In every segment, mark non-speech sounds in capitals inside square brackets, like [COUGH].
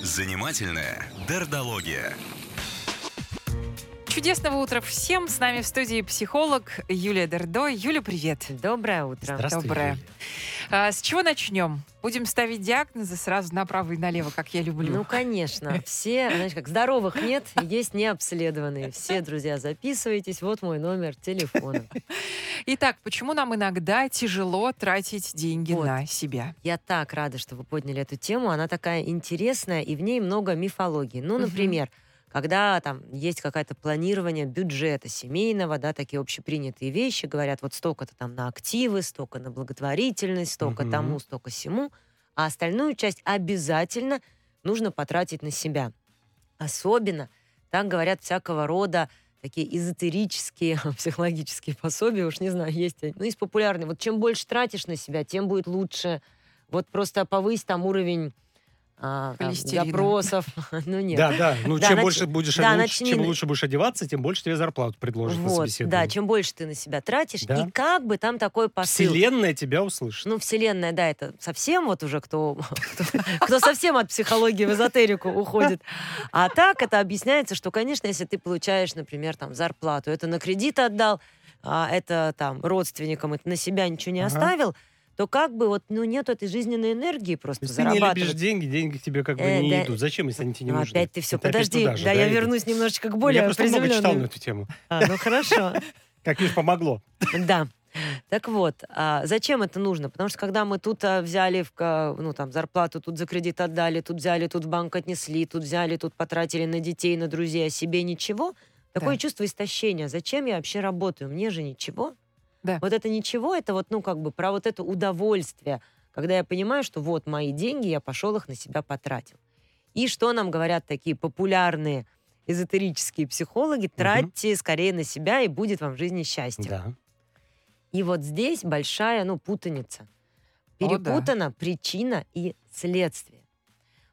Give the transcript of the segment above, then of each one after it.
Занимательная дердология. Чудесного утра всем. С нами в студии психолог Юлия Дердо. Юля, привет. Доброе утро. Здравствуй, Доброе. Юлия. А, с чего начнем? Будем ставить диагнозы сразу направо и налево, как я люблю. Ну, конечно. Все, знаешь, как здоровых нет, есть необследованные. Все, друзья, записывайтесь. Вот мой номер телефона. Итак, почему нам иногда тяжело тратить деньги Вот. на себя? Я так рада, что вы подняли эту тему. Она такая интересная, и в ней много мифологии. Ну, например, когда там есть какое-то планирование бюджета семейного, да, такие общепринятые вещи, говорят, вот столько-то там на активы, столько на благотворительность, столько Мгм. тому, столько сему, а остальную часть обязательно нужно потратить на себя. Особенно так говорят всякого рода такие эзотерические [LAUGHS] психологические пособия, уж не знаю, есть они. Ну, из популярных. Вот чем больше тратишь на себя, тем будет лучше. Вот просто повысь там уровень а, там, запросов. [LAUGHS] Ну, нет. Да, да. Ну, Да, чем нач- больше будешь, да, лучше, начни чем на- лучше будешь одеваться, тем больше тебе зарплату предложат на Вот, собеседовании. да, чем больше ты на себя тратишь, Да. и как бы там такой посыл. Вселенная тебя услышит. Ну, вселенная, да, это совсем вот уже кто, [LAUGHS] кто, совсем от психологии в эзотерику уходит. А так это объясняется, что, конечно, если ты получаешь, например, там зарплату, это на кредит отдал, а это там родственникам, это на себя ничего не Ага. оставил, то как бы вот, ну, нет этой жизненной энергии просто Если ты не любишь зарабатывать. деньги, деньги к тебе как бы Э, не да. идут. Зачем, если они тебе не Ну, нужны? опять ты все, Это подожди, же, да, я идет? вернусь немножечко к более Я просто много читал на эту тему. А, ну, хорошо. [LAUGHS] Как видишь, помогло. Да. Так вот, а зачем это нужно? Потому что когда мы тут а, взяли в, ка- ну, там, зарплату, тут за кредит отдали, тут взяли, тут в банк отнесли, тут взяли, тут потратили на детей, на друзей, а себе ничего, такое Да. чувство истощения. Зачем я вообще работаю? Мне же ничего. Да. Вот это ничего, это вот, ну, как бы про вот это удовольствие, когда я понимаю, что вот мои деньги, я пошел их на себя потратил. И что нам говорят такие популярные эзотерические психологи? Тратьте скорее на себя, и будет вам в жизни счастье. Да. И вот здесь большая, ну, путаница. О, да. Перепутана причина и следствие.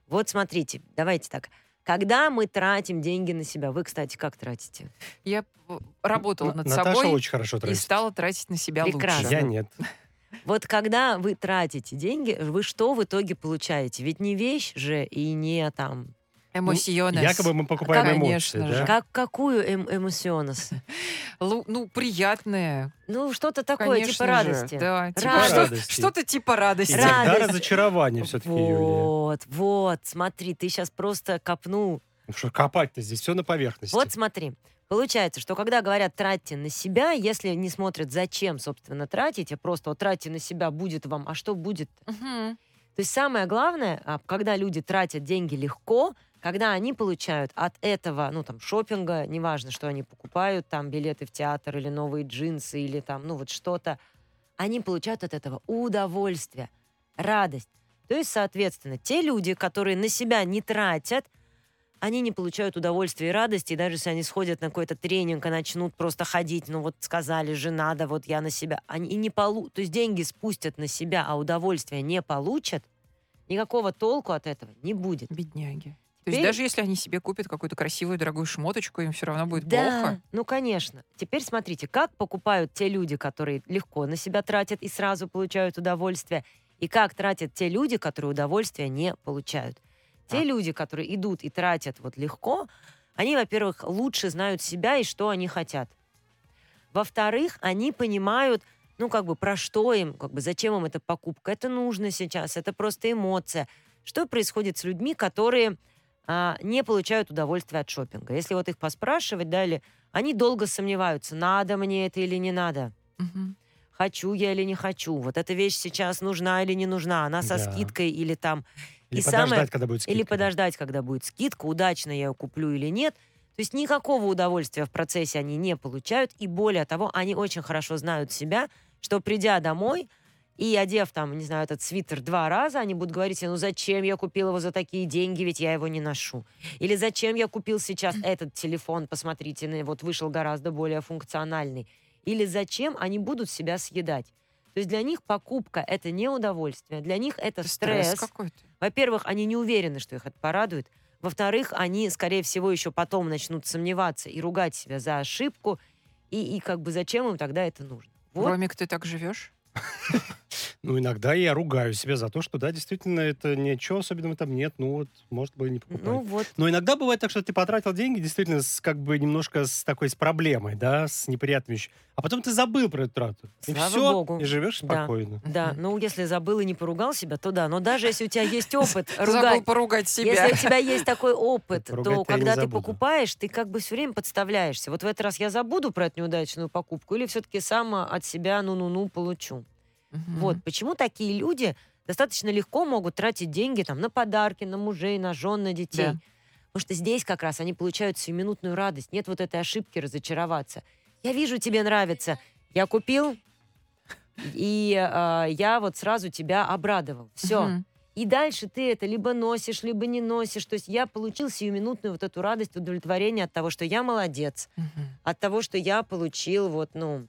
Вот смотрите, давайте так. Когда мы тратим деньги на себя, вы, кстати, как тратите? Я э, работала над Наташа собой очень хорошо и тратит. стала тратить на себя Прекрасно. лучше. Я нет. [LAUGHS] Вот когда вы тратите деньги, вы что в итоге получаете? Ведь не вещь же и не там... Эмоционес. Якобы мы покупаем Конечно эмоции, же. да? Как, какую эм эмоционес? [LAUGHS] Лу- Ну, приятное. Ну, что-то такое, Конечно типа же. радости. Да, типа Радость. что- Радости. Что-то типа радости. Тогда Радость. разочарование все-таки, Юлия. Вот, вот, смотри, ты сейчас просто копнул Ну что копать-то здесь все на поверхности. Вот смотри, получается, что когда говорят тратьте на себя, если не смотрят, зачем, собственно, тратить, а просто вот тратьте на себя, будет вам, а что будет? Мгм. То есть самое главное, а, когда люди тратят деньги легко, когда они получают от этого, ну там, шопинга, неважно, что они покупают, там, билеты в театр или новые джинсы, или там, ну вот что-то, они получают от этого удовольствие, радость. То есть, соответственно, те люди, которые на себя не тратят, они не получают удовольствия и радости, и даже если они сходят на какой-то тренинг и начнут просто ходить, ну вот сказали же, надо, вот я на себя, они не полу... То есть деньги спустят на себя, а удовольствия не получат, никакого толку от этого не будет. Бедняги. То есть даже если они себе купят какую-то красивую дорогую шмоточку, им все равно будет да, плохо. ну конечно. Теперь смотрите, как покупают те люди, которые легко на себя тратят и сразу получают удовольствие, и как тратят те люди, которые удовольствия не получают. Те А. люди, которые идут и тратят вот легко, они, во-первых, лучше знают себя и что они хотят. Во-вторых, они понимают, ну, как бы, про что им, как бы, зачем им эта покупка. Это нужно сейчас, это просто эмоция. Что происходит с людьми, которые а, не получают удовольствия от шопинга? Если вот их поспрашивать, да, или они долго сомневаются, надо мне это или не надо. Мгм. Хочу я или не хочу. Вот эта вещь сейчас нужна или не нужна. Она со Да. скидкой или там Или и подождать, самое- когда будет скидка. или подождать, когда будет скидка, удачно я ее куплю или нет. То есть никакого удовольствия в процессе они не получают. И более того, они очень хорошо знают себя, что придя домой и одев там, не знаю, этот свитер два раза, они будут говорить, ну зачем я купил его за такие деньги, ведь я его не ношу. Или зачем я купил сейчас этот телефон, посмотрите, вот вышел гораздо более функциональный. Или зачем они будут себя съедать. То есть для них покупка — это не удовольствие, для них это стресс. какой-то. Во-первых, они не уверены, что их это порадует. Во-вторых, они, скорее всего, еще потом начнут сомневаться и ругать себя за ошибку. И, и как бы зачем им тогда это нужно? Вот. Ромик, ты так живешь? Ну, иногда я ругаю себя за то, что, да, действительно, это ничего особенного там нет, ну, вот, может быть, не покупать. Ну вот. Но иногда бывает так, что ты потратил деньги действительно с, как бы немножко с такой с проблемой, да, с неприятными вещами. А потом ты забыл про эту трату. и Слава все, богу. и живешь Да. спокойно. Да, Мгм. ну если забыл и не поругал себя, то да. Но даже если у тебя есть [LAUGHS] опыт Забыл ругать, поругать себя. если у тебя есть такой [LAUGHS] опыт, то когда ты покупаешь, ты как бы все время подставляешься. Вот в этот раз я забуду про эту неудачную покупку или все-таки сама от себя ну-ну-ну получу. Мгм. Вот почему такие люди достаточно легко могут тратить деньги там на подарки, на мужей, на жен, на детей. Да. Потому что здесь как раз они получают сиюминутную радость. Нет вот этой ошибки разочароваться. Я вижу, тебе нравится. Я купил, и э, я вот сразу тебя обрадовал. Все. Мгм. И дальше ты это либо носишь, либо не носишь. То есть я получил сиюминутную вот эту радость, удовлетворение от того, что я молодец, Мгм. от того, что я получил вот, ну,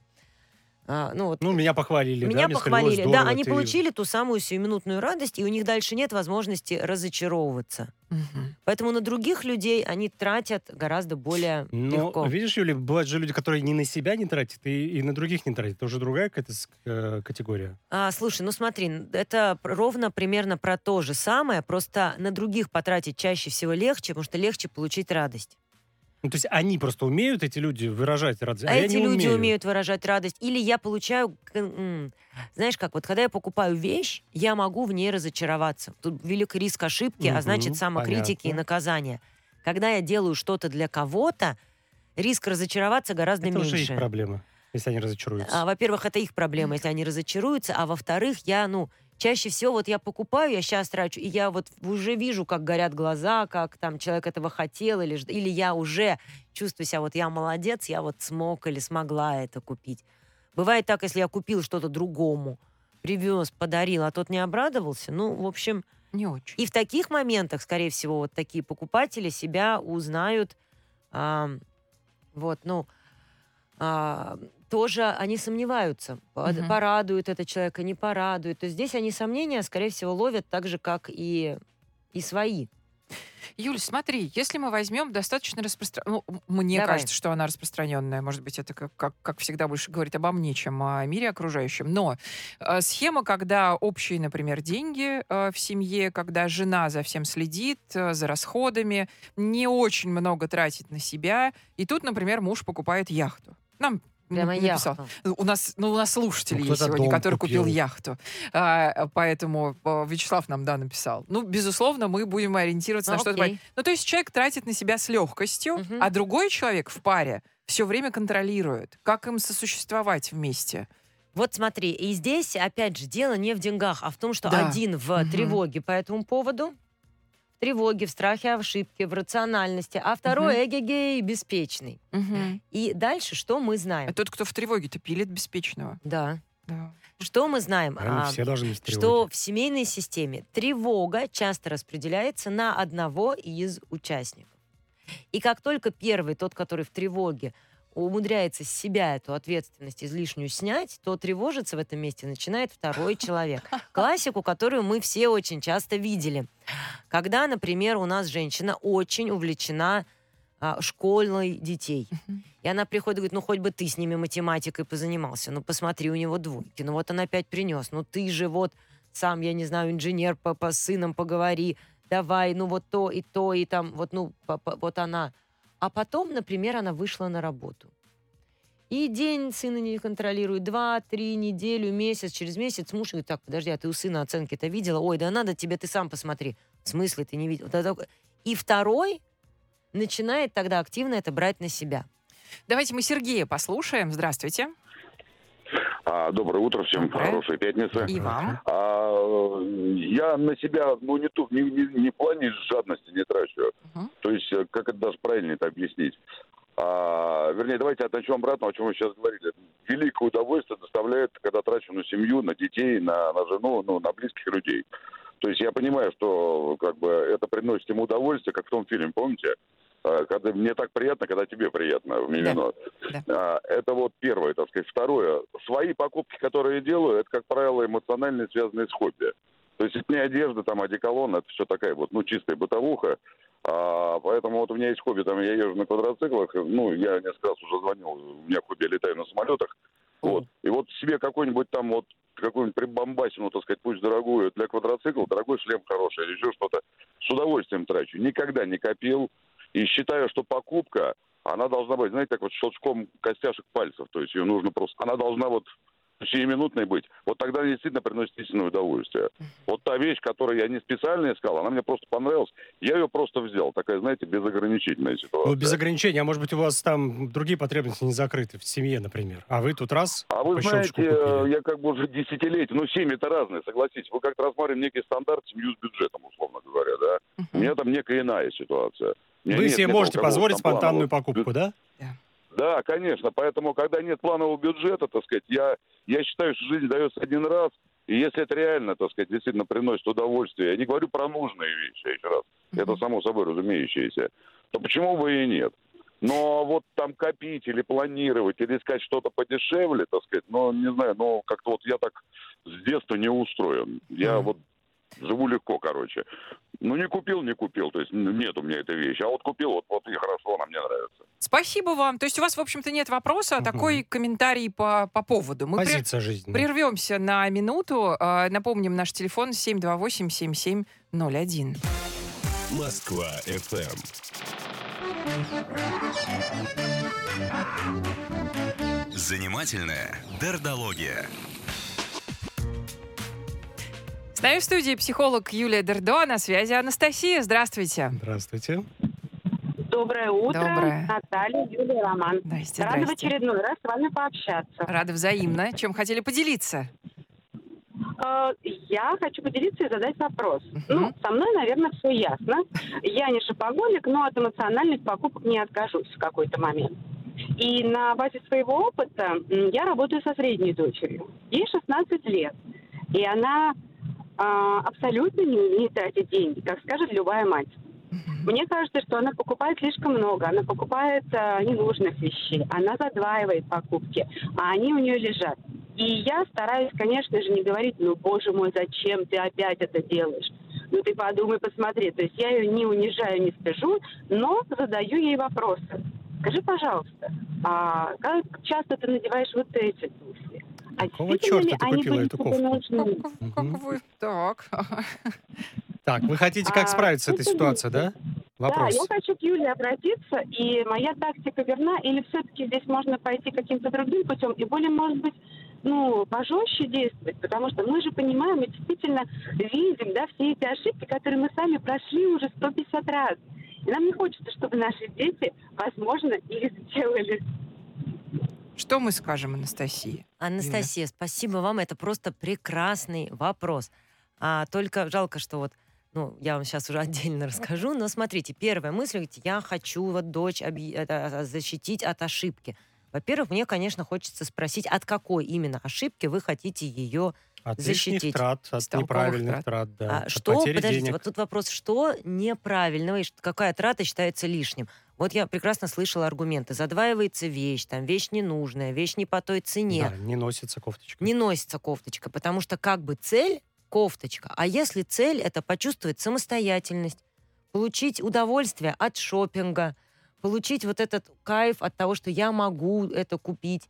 а, ну вот Ну, меня похвалили, меня да, мне сказали, «Ой, похвалили. здорово, да, они ты- получили ту самую сиюминутную радость, и у них дальше нет возможности разочаровываться. Мгм. Поэтому на других людей они тратят гораздо более Но, легко. видишь, Юля, бывают же люди, которые ни на себя не тратят, и, и на других не тратят. Это уже другая какая-то э, категория. А, слушай, ну смотри, это ровно примерно про то же самое, просто на других потратить чаще всего легче, потому что легче получить радость. Ну, то есть они просто умеют, эти люди, выражать радость, а, А, эти люди умею. умеют выражать радость. Или я получаю... Знаешь как, вот когда я покупаю вещь, я могу в ней разочароваться. Тут велик риск ошибки, а Мгм, значит самокритики и понятно. наказания. Когда я делаю что-то для кого-то, риск разочароваться гораздо Это уже меньше. их проблема, если они разочаруются. А, во-первых, это их проблема, если они разочаруются, а во-вторых, я, ну, чаще всего вот я покупаю, я сейчас трачу, и я вот уже вижу, как горят глаза, как там человек этого хотел, или, или я уже чувствую себя, вот я молодец, я вот смог или смогла это купить. Бывает так, если я купил что-то другому, привез, подарил, а тот не обрадовался, ну, в общем, Не очень. и в таких моментах, скорее всего, вот такие покупатели себя узнают, а, вот, ну, а, тоже они сомневаются, Мгм. порадует это человека, не порадует. То есть здесь они сомнения, скорее всего, ловят так же, как и, и свои. Юль, смотри, если мы возьмем достаточно распространенную... мне Давай. кажется, что она распространенная. Может быть, это, как, как, как всегда, больше говорит обо мне, чем о мире окружающем. Но э, схема, когда общие, например, деньги э, в семье, когда жена за всем следит, э, за расходами, не очень много тратит на себя. И тут, например, муж покупает яхту. Нам Прямо написал. яхту. У нас, ну, у нас слушатели Ну, есть сегодня, который купил. купил. яхту. А, поэтому а, Вячеслав нам, да, написал. Ну, безусловно, мы будем ориентироваться на Ну, что-то. окей. Ну, то есть человек тратит на себя с легкостью, Мгм. а другой человек в паре все время контролирует, как им сосуществовать вместе. Вот смотри, и здесь, опять же, дело не в деньгах, а в том, что Да. один в Мгм. тревоге по этому поводу, в тревоге, в страхе ошибки, в рациональности, а второй эгегей беспечный. И дальше что мы знаем? А тот, кто в тревоге-то пилит беспечного. Да. Да. Что мы знаем? А, все должны быть в что в семейной системе тревога часто распределяется на одного из участников. И как только первый, тот, который в тревоге, умудряется с себя эту ответственность излишнюю снять, то тревожиться в этом месте начинает второй человек. [LAUGHS] Классику, которую мы все очень часто видели. Когда, например, у нас женщина очень увлечена а, школой детей. И она приходит и говорит, ну хоть бы ты с ними математикой позанимался, ну посмотри, у него двойки, ну вот он опять принес, ну ты же вот сам, я не знаю, инженер, по, по сынам поговори, давай, ну вот то и то, и там, вот, ну, по- по- вот она. А потом, например, она вышла на работу. И день сына не контролирует, два, три, неделю, месяц, через месяц муж говорит, так, подожди, а ты у сына оценки-то видела? Ой, да надо тебе, ты сам посмотри. В смысле ты не видел? И второй начинает тогда активно это брать на себя. Давайте мы Сергея послушаем. Здравствуйте. А, доброе утро всем, Доброе. хорошей пятницы. И вам. А, я на себя, ну, не, ту, не, не, не в плане жадности не трачу. Мгм. То есть, э, как это даже правильно это объяснить? А, вернее, давайте от начнем обратно, о чем вы сейчас говорили. Великое удовольствие доставляет, когда трачу на семью, на детей, на, на жену, ну, на близких людей. То есть я понимаю, что как бы это приносит ему удовольствие, как в том фильме, помните? А, Когда мне так приятно, когда тебе приятно в Мимино. Да. А, Это вот первое, так сказать. Второе. Свои покупки, которые я делаю, это, как правило, эмоционально связанные с хобби. То есть это не одежда, там, одеколон, это все такая вот, ну, чистая бытовуха. А, поэтому вот у меня есть хобби, там, я езжу на квадроциклах, ну, я несколько раз уже звонил, у меня хобби, я летаю на самолетах. Вот. И вот себе какой-нибудь там вот какую-нибудь прибамбасину, так сказать, пусть дорогую для квадроцикла, дорогой шлем хороший или еще что-то, с удовольствием трачу. Никогда не копил. И считаю, что покупка, она должна быть, знаете, так вот щелчком костяшек пальцев. То есть ее нужно просто... Она должна вот сиюминутной быть, вот тогда она действительно приносит истинное удовольствие. Вот та вещь, которую я не специально искал, она мне просто понравилась, я ее просто взял. Такая, знаете, безограничительная ситуация. Ну, без ограничений, а может быть, у вас там другие потребности не закрыты, в семье, например. А вы тут раз А вы знаете, купили. я как бы уже десятилетия, ну, семьи это разные, согласитесь. Вы как-то рассматриваем некий стандарт, семью с бюджетом, условно говоря, да? У Мгм. меня там некая иная ситуация. Вы нет себе некого можете позволить там планового спонтанную покупку, да? Да, конечно. Поэтому, когда нет планового бюджета, так сказать, я, я считаю, что жизнь дается один раз. И если это реально, так сказать, действительно приносит удовольствие, я не говорю про нужные вещи, еще раз, это Мгм. само собой разумеющееся, то почему бы и нет? Но вот там копить или планировать, или искать что-то подешевле, так сказать, ну, не знаю, ну, как-то вот я так с детства не устроен. Я Мгм. вот живу легко, короче. Ну, не купил, не купил, то есть нет у меня этой вещи. А вот купил, вот, вот и хорошо, она мне нравится. Спасибо вам. То есть у вас, в общем-то, нет вопроса, а такой комментарий по, по поводу. Мы прер- Позиция жизни. прервемся на минуту. А, Напомним, наш телефон 728-7701. Москва FM. Занимательная дердология. Нами в студии психолог Юлия Дердо, на связи Анастасия. Здравствуйте. Здравствуйте. Доброе утро, Доброе. Наталья, Юлия, Роман. Здрасте, Рада в здрасте. очередной раз с вами пообщаться. Рада взаимно. Чем хотели поделиться? Э, Я хочу поделиться и задать вопрос. Мгм. Ну, со мной, наверное, все ясно. Я не шопоголик, но от эмоциональных покупок не откажусь в какой-то момент. И на базе своего опыта я работаю со средней дочерью. Ей 16 лет. И она а, абсолютно не умеет тратить деньги, как скажет любая мать. Мне кажется, что она покупает слишком много. Она покупает а, ненужных вещей. Она задваивает покупки, а они у нее лежат. И я стараюсь, конечно же, не говорить, ну, боже мой, зачем ты опять это делаешь? Ну, ты подумай, посмотри. То есть я ее не унижаю, не стыжу, но задаю ей вопросы. Скажи, пожалуйста, а как часто ты надеваешь вот эти? А Какого действительно черта ли ты они купила были эту кофту? нужны? Как, вы... Так. Так, вы хотите как А, справиться с этой это ситуацией, да? Вопрос. Да, я хочу к Юле обратиться, и моя тактика верна, или все-таки здесь можно пойти каким-то другим путем и более, может быть, ну, пожестче действовать, потому что мы же понимаем и действительно видим, да, все эти ошибки, которые мы сами прошли уже 150 раз. И нам не хочется, чтобы наши дети, возможно, их сделали. Что мы скажем, Анастасии? Анастасия, спасибо вам. Это просто прекрасный вопрос. А только жалко, что вот, ну, я вам сейчас уже [LAUGHS] отдельно расскажу, но смотрите, первая мысль, я хочу вот дочь объ- это, а, защитить от ошибки. Во-первых, мне, конечно, хочется спросить, от какой именно ошибки вы хотите ее От защитить. лишних трат, от неправильных трат. трат, да. А, от что, потери подождите, денег. вот тут вопрос, что неправильного и какая трата считается лишним? Вот я прекрасно слышала аргументы. Задваивается вещь, там вещь ненужная, вещь не по той цене. Да, не носится кофточка. не носится кофточка, потому что как бы цель кофточка, а если цель это почувствовать самостоятельность, получить удовольствие от шопинга, получить вот этот кайф от того, что я могу это купить.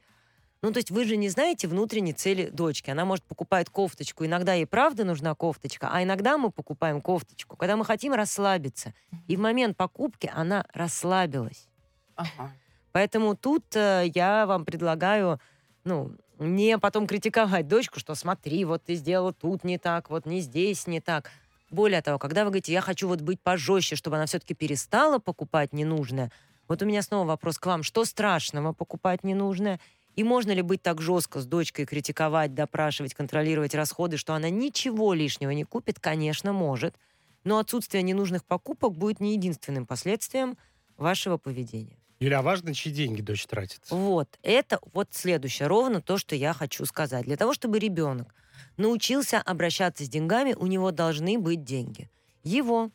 Ну, то есть вы же не знаете внутренней цели дочки. Она, может, покупает кофточку. Иногда ей правда нужна кофточка, а иногда мы покупаем кофточку, когда мы хотим расслабиться. И в момент покупки она расслабилась. Ага. Поэтому тут э, я вам предлагаю, ну, не потом критиковать дочку, что смотри, вот ты сделала тут не так, вот не здесь не так. Более того, когда вы говорите, я хочу вот быть пожестче, чтобы она все-таки перестала покупать ненужное, вот у меня снова вопрос к вам, что страшного покупать ненужное? И можно ли быть так жестко с дочкой, критиковать, допрашивать, контролировать расходы, что она ничего лишнего не купит? Конечно, может. Но отсутствие ненужных покупок будет не единственным последствием вашего поведения. Юля, а важно, чьи деньги дочь тратит? Вот, это вот следующее, ровно то, что я хочу сказать. Для того, чтобы ребенок научился обращаться с деньгами, у него должны быть деньги. Его.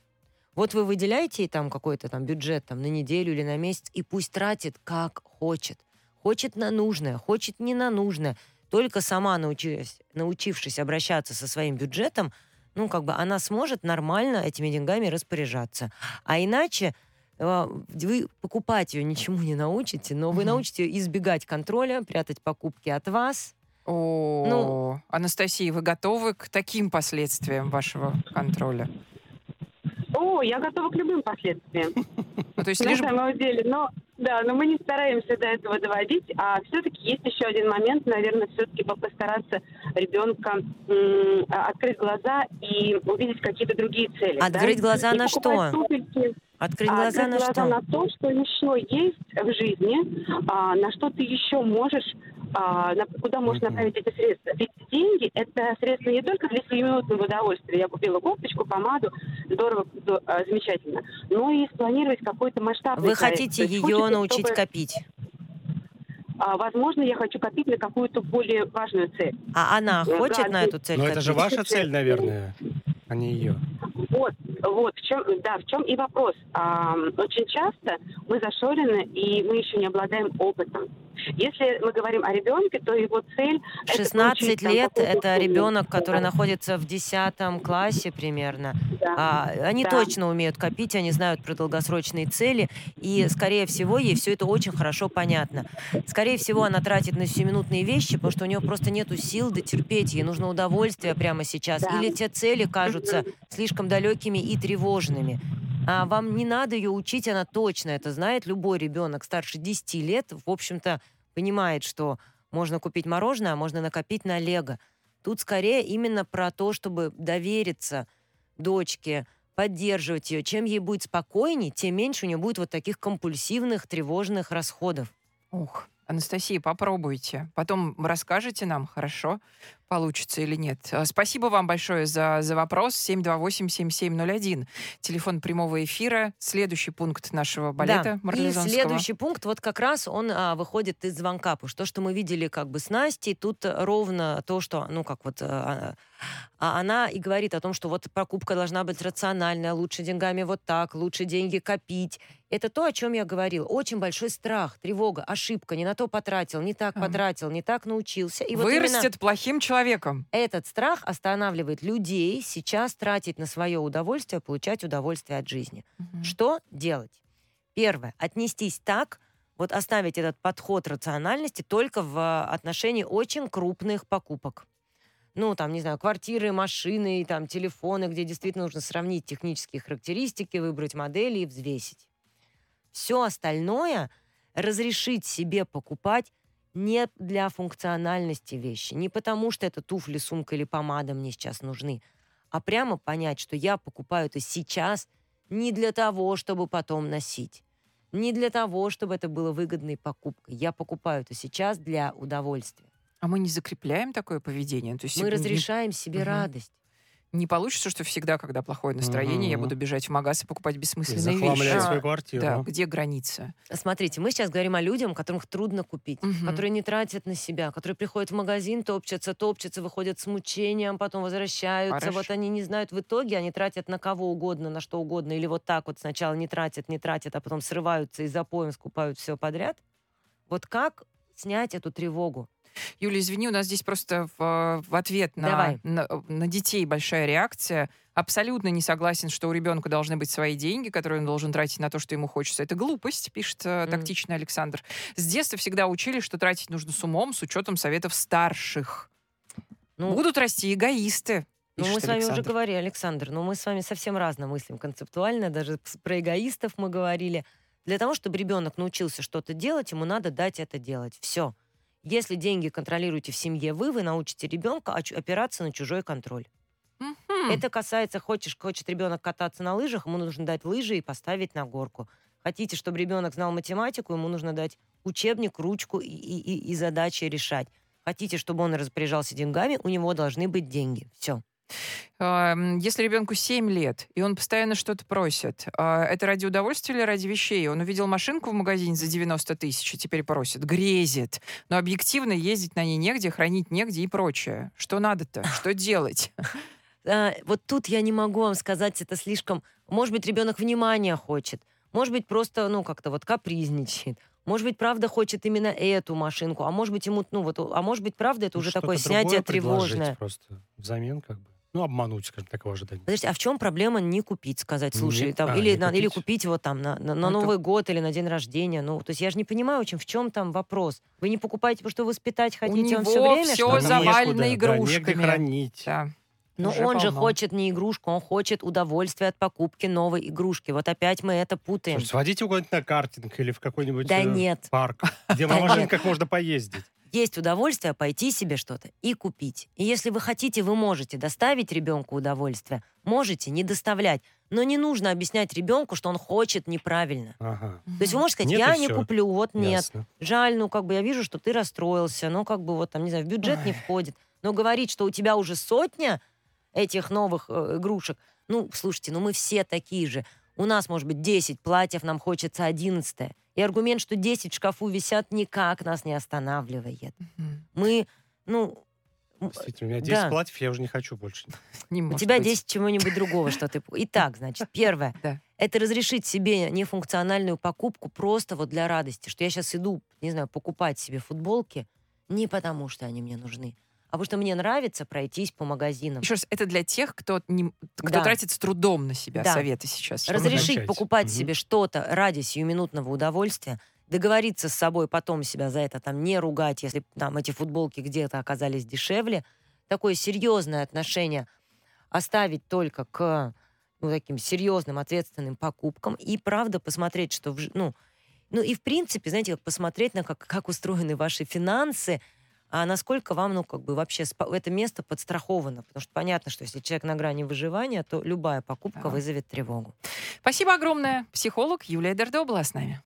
Вот вы выделяете там какой-то там бюджет там, на неделю или на месяц, и пусть тратит как хочет. Хочет на нужное, хочет не на нужное. Только сама научившись, научившись обращаться со своим бюджетом, ну, как бы она сможет нормально этими деньгами распоряжаться. А иначе э, вы покупать ее ничему не научите, но вы научите ее избегать контроля, прятать покупки от вас. О, Ну. Анастасия, вы готовы к таким последствиям вашего контроля? О, я готова к любым последствиям. Ну, то есть На лишь самом деле, но да, но мы не стараемся до этого доводить, а все-таки есть еще один момент, наверное, все-таки постараться ребенка м, а, открыть глаза и увидеть какие-то другие цели. да. Открыть глаза на что? туфельки, Открыть а глаза открыть на глаза что? на то, что еще есть в жизни, а, на что ты еще можешь, а, на- куда можешь направить эти средства. Ведь деньги – это средства не только для сиюминутного удовольствия. Я купила кофточку, помаду, здорово, здо- а, замечательно. Но и спланировать какой-то масштабный Вы хотите есть ее хочется, научить чтобы, копить. а, возможно, я хочу копить на какую-то более важную цель. А она Ну, хочет да, на эту цель Но это же копить? ваша цель, наверное, а не ее. Вот, вот, в чем, да, в чем и вопрос. А, очень часто мы зашорены, и мы еще не обладаем опытом. Если мы говорим о ребенке, то его цель... это 16 получить, там, лет это ребенок, который Да, находится в 10 классе примерно. да. А, они Да. точно умеют копить, они знают про долгосрочные цели, и, скорее всего, ей все это очень хорошо понятно. Скорее всего, она тратит на сиюминутные вещи, потому что у нее просто нету сил дотерпеть, ей нужно удовольствие прямо сейчас. Да. Или те цели кажутся слишком далекими и тревожными. А вам не надо ее учить, она точно это знает. Любой ребенок старше 10 лет, в общем-то, понимает, что можно купить мороженое, а можно накопить на лего. Тут скорее именно про то, чтобы довериться дочке, поддерживать ее. Чем ей будет спокойней, тем меньше у нее будет вот таких компульсивных, тревожных расходов. Ух, Анастасия, попробуйте. Потом расскажете нам, хорошо, получится или нет. А, Спасибо вам большое за, за вопрос. 728-7701. Телефон прямого эфира. Следующий пункт нашего балета Да. И следующий пункт, вот как раз он а, выходит из звонка. Потому что то, что мы видели как бы с Настей, тут ровно то, что, ну, как вот а, а она и говорит о том, что вот покупка должна быть рациональная, лучше деньгами вот так, лучше деньги копить. Это то, о чем я говорил. Очень большой страх, тревога, ошибка, не на то потратил, не так потратил, не так научился. И вот именно Вырастет плохим человеком. Этот страх останавливает людей сейчас тратить на свое удовольствие, получать удовольствие от жизни. Мгм. Что делать? Первое. Отнестись так, вот оставить этот подход рациональности только в а, отношении очень крупных покупок. Ну, там, не знаю, квартиры, машины, там, телефоны, где действительно нужно сравнить технические характеристики, выбрать модели и взвесить. Все остальное разрешить себе покупать не для функциональности вещи, не потому что это туфли, сумка или помада мне сейчас нужны, а прямо понять, что я покупаю это сейчас не для того, чтобы потом носить, не для того, чтобы это было выгодной покупкой. Я покупаю это сейчас для удовольствия. А мы не закрепляем такое поведение? То есть Мы не- разрешаем себе Мгм. радость. Не получится, что всегда, когда плохое настроение, я Мгм. буду бежать в магаз и покупать И бессмысленные захламлять вещи. свою квартиру. Да, где граница? Смотрите, мы сейчас говорим о людях, которых трудно купить, Мгм. которые не тратят на себя, которые приходят в магазин, топчатся, топчатся, выходят с мучением, потом возвращаются. Хорошо. Вот они не знают, в итоге они тратят на кого угодно, на что угодно, или вот так вот сначала не тратят, не тратят, а потом срываются и запоем скупают все подряд. Вот как снять эту тревогу? Юля, извини, у нас здесь просто в, в ответ на, на, на детей большая реакция. Абсолютно не согласен, что у ребенка должны быть свои деньги, которые он должен тратить на то, что ему хочется. Это глупость, пишет э, Мгм. тактичный Александр. С детства всегда учили, что тратить нужно с умом, с учетом советов старших. Ну, Будут расти эгоисты. Ну, мы с вами уже Александр. говорили, Александр, но мы с вами совсем разно мыслим концептуально, даже про эгоистов мы говорили. Для того, чтобы ребенок научился что-то делать, ему надо дать это делать. Все. Если деньги контролируете в семье вы, вы научите ребенка опираться на чужой контроль. Мгм. Это касается, хочешь, хочет ребенок кататься на лыжах, ему нужно дать лыжи и поставить на горку. Хотите, чтобы ребенок знал математику, ему нужно дать учебник, ручку и, и- и- и задачи решать. Хотите, чтобы он распоряжался деньгами, у него должны быть деньги. Все. Если ребенку 7 лет, и он постоянно что-то просит, а, это ради удовольствия или ради вещей? Он увидел машинку в магазине за 90 тысяч и теперь просит, грезит. Но объективно ездить на ней негде, хранить негде и прочее. Что надо-то? Что делать? [LAUGHS] А, вот тут я не могу вам сказать, это слишком... Может быть, ребенок внимания хочет. Может быть, просто, ну, как-то вот капризничает. Может быть, правда хочет именно эту машинку. А может быть, ему, ну, вот, а может быть, правда, это Ну, уже такое снятие тревожное. Просто взамен как бы. Ну, обмануть, скажем так, его ожидания. Подожди, а в чем проблема не купить, сказать, слушай, Не- там, а, или, не на- или купить. купить его там на, на- на Это- Новый год или на день рождения. Ну, то есть я же не понимаю, очень, в чем там вопрос. Вы не покупаете, потому что воспитать хотите он все время? всё что завалено некуда, да, игрушками. негде хранить. Да. Но уже он же полно. хочет не игрушку, он хочет удовольствия от покупки новой игрушки. Вот опять мы это путаем. Слушай, сводите его куда-нибудь на картинг или в какой-нибудь Да э, нет. парк, [LAUGHS] где Да на нет. машинках можно поездить. Есть удовольствие пойти себе что-то и купить. И если вы хотите, вы можете доставить ребенку удовольствие, можете не доставлять. Но не нужно объяснять ребенку, что он хочет неправильно. Ага. То есть вы можете сказать, Нет, я не всё. куплю, вот нет. Ясно. Жаль, ну как бы я вижу, что ты расстроился, ну как бы вот там, не знаю, в бюджет не входит. Но говорить, что у тебя уже сотня этих новых э, игрушек, ну, слушайте, ну мы все такие же. У нас, может быть, 10 платьев, нам хочется 11. И аргумент, что 10 в шкафу висят, никак нас не останавливает. Мгм. Мы, ну, Действительно, у меня 10 Да. платьев, я уже не хочу больше. [LAUGHS] Не у тебя быть. 10 чего-нибудь другого, что ты... Итак, значит, [LAUGHS] первое. Да. Это разрешить себе нефункциональную покупку просто вот для радости, что я сейчас иду, не знаю, покупать себе футболки не потому, что они мне нужны, а потому что мне нравится пройтись по магазинам. Еще раз, это для тех, кто, не, кто Да. тратит с трудом на себя Да. советы сейчас. Разрешить покупать Мгм. себе что-то ради сиюминутного удовольствия, договориться с собой потом себя за это там не ругать, если там эти футболки где-то оказались дешевле. Такое серьезное отношение оставить только к ну, таким серьезным, ответственным покупкам и правда посмотреть, что в ну, ну и в принципе, знаете, как посмотреть на как, как устроены ваши финансы, а насколько вам, ну, как бы вообще это место подстраховано. Потому что понятно, что если человек на грани выживания, то любая покупка Да. вызовет тревогу. Спасибо огромное. Психолог Юлия Дердо была с нами.